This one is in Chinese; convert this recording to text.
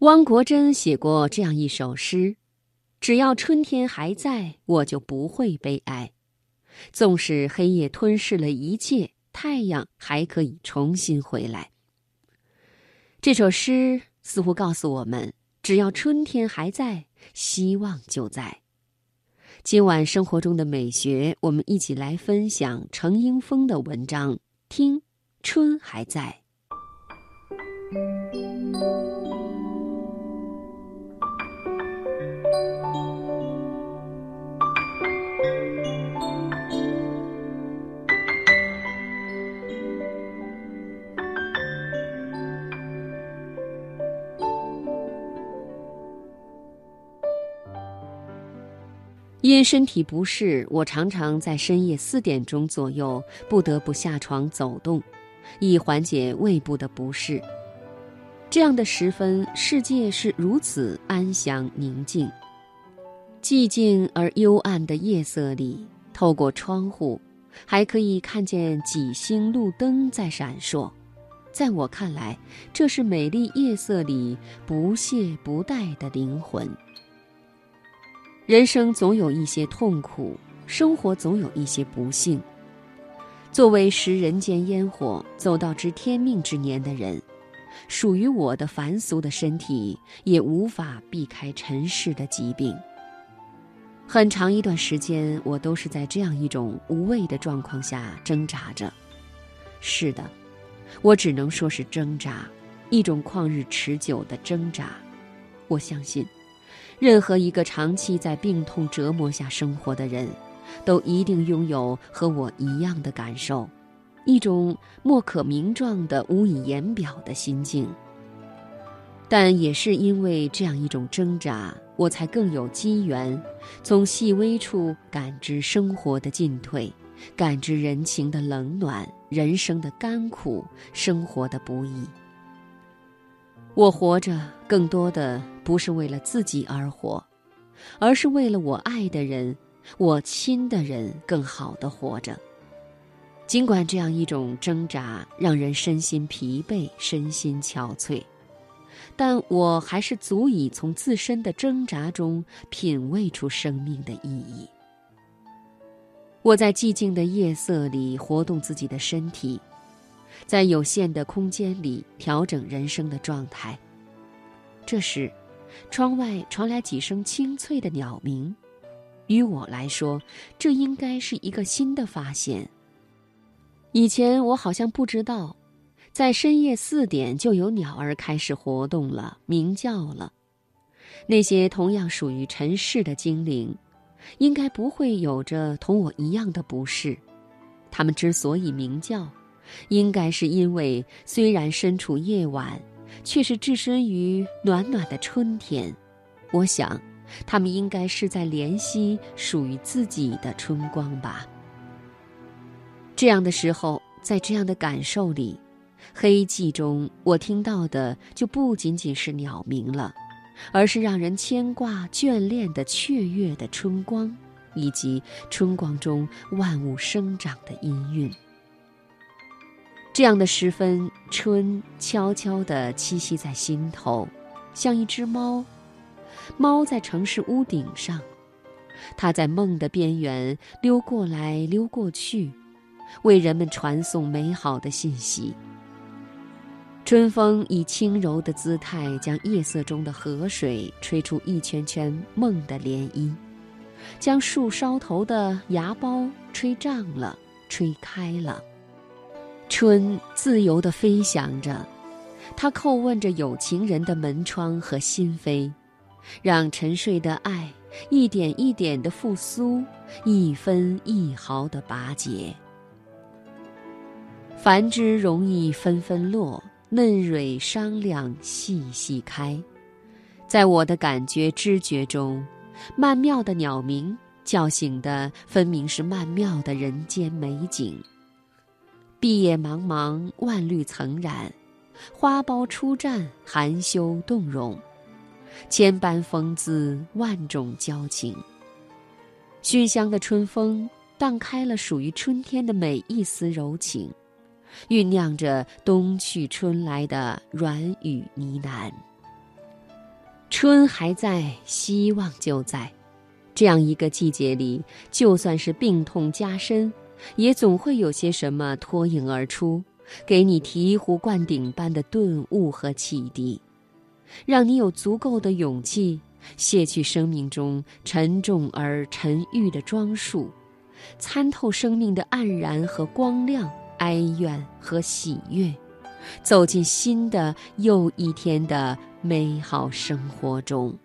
汪国真写过这样一首诗：“只要春天还在，我就不会悲哀。纵使黑夜吞噬了一切，太阳还可以重新回来。”这首诗似乎告诉我们：只要春天还在，希望就在。今晚生活中的美学，我们一起来分享程英峰的文章。听，春还在。因身体不适，我常常在深夜四点钟左右不得不下床走动，以缓解胃部的不适。这样的时分，世界是如此安详宁静。寂静而幽暗的夜色里，透过窗户，还可以看见几星路灯在闪烁。在我看来，这是美丽夜色里不懈不怠的灵魂。人生总有一些痛苦，生活总有一些不幸。作为食人间烟火、走到知天命之年的人，属于我的凡俗的身体也无法避开尘世的疾病。很长一段时间，我都是在这样一种无谓的状况下挣扎着。是的，我只能说是挣扎，一种旷日持久的挣扎。我相信。任何一个长期在病痛折磨下生活的人，都一定拥有和我一样的感受，一种莫可名状的、无以言表的心境。但也是因为这样一种挣扎，我才更有机缘，从细微处感知生活的进退，感知人情的冷暖，人生的甘苦，生活的不易。我活着，更多的不是为了自己而活，而是为了我爱的人、我亲的人更好的活着。尽管这样一种挣扎让人身心疲惫、身心憔悴，但我还是足以从自身的挣扎中品味出生命的意义。我在寂静的夜色里活动自己的身体。在有限的空间里调整人生的状态。这时，窗外传来几声清脆的鸟鸣。于我来说，这应该是一个新的发现。以前我好像不知道，在深夜四点就有鸟儿开始活动了，鸣叫了。那些同样属于尘世的精灵，应该不会有着同我一样的不适。它们之所以鸣叫，应该是因为，虽然身处夜晚，却是置身于暖暖的春天。我想，他们应该是在怜惜属于自己的春光吧。这样的时候，在这样的感受里，黑寂中，我听到的就不仅仅是鸟鸣了，而是让人牵挂、眷恋的雀跃的春光，以及春光中万物生长的音韵。这样的时分，春悄悄地栖息在心头，像一只猫。猫在城市屋顶上，它在梦的边缘溜过来溜过去，为人们传送美好的信息。春风以轻柔的姿态，将夜色中的河水吹出一圈圈梦的涟漪，将树梢头的芽苞吹胀了，吹开了。春自由地飞翔着，它叩问着有情人的门窗和心扉，让沉睡的爱一点一点地复苏，一分一毫地拔节。繁枝容易纷纷落，嫩蕊商量细细开。在我的感觉知觉中，曼妙的鸟鸣叫醒的分明是曼妙的人间美景。碧叶茫茫，万绿层染，花苞初绽，含羞动容，千般风姿，万种交情。熏香的春风荡开了属于春天的每一丝柔情，酝酿着冬去春来的软语呢喃。春还在，希望就在。这样一个季节里，就算是病痛加深，也总会有些什么脱颖而出，给你醍醐灌顶般的顿悟和启迪，让你有足够的勇气卸去生命中沉重而沉郁的装束，参透生命的黯然和光亮，哀怨和喜悦，走进新的又一天的美好生活中。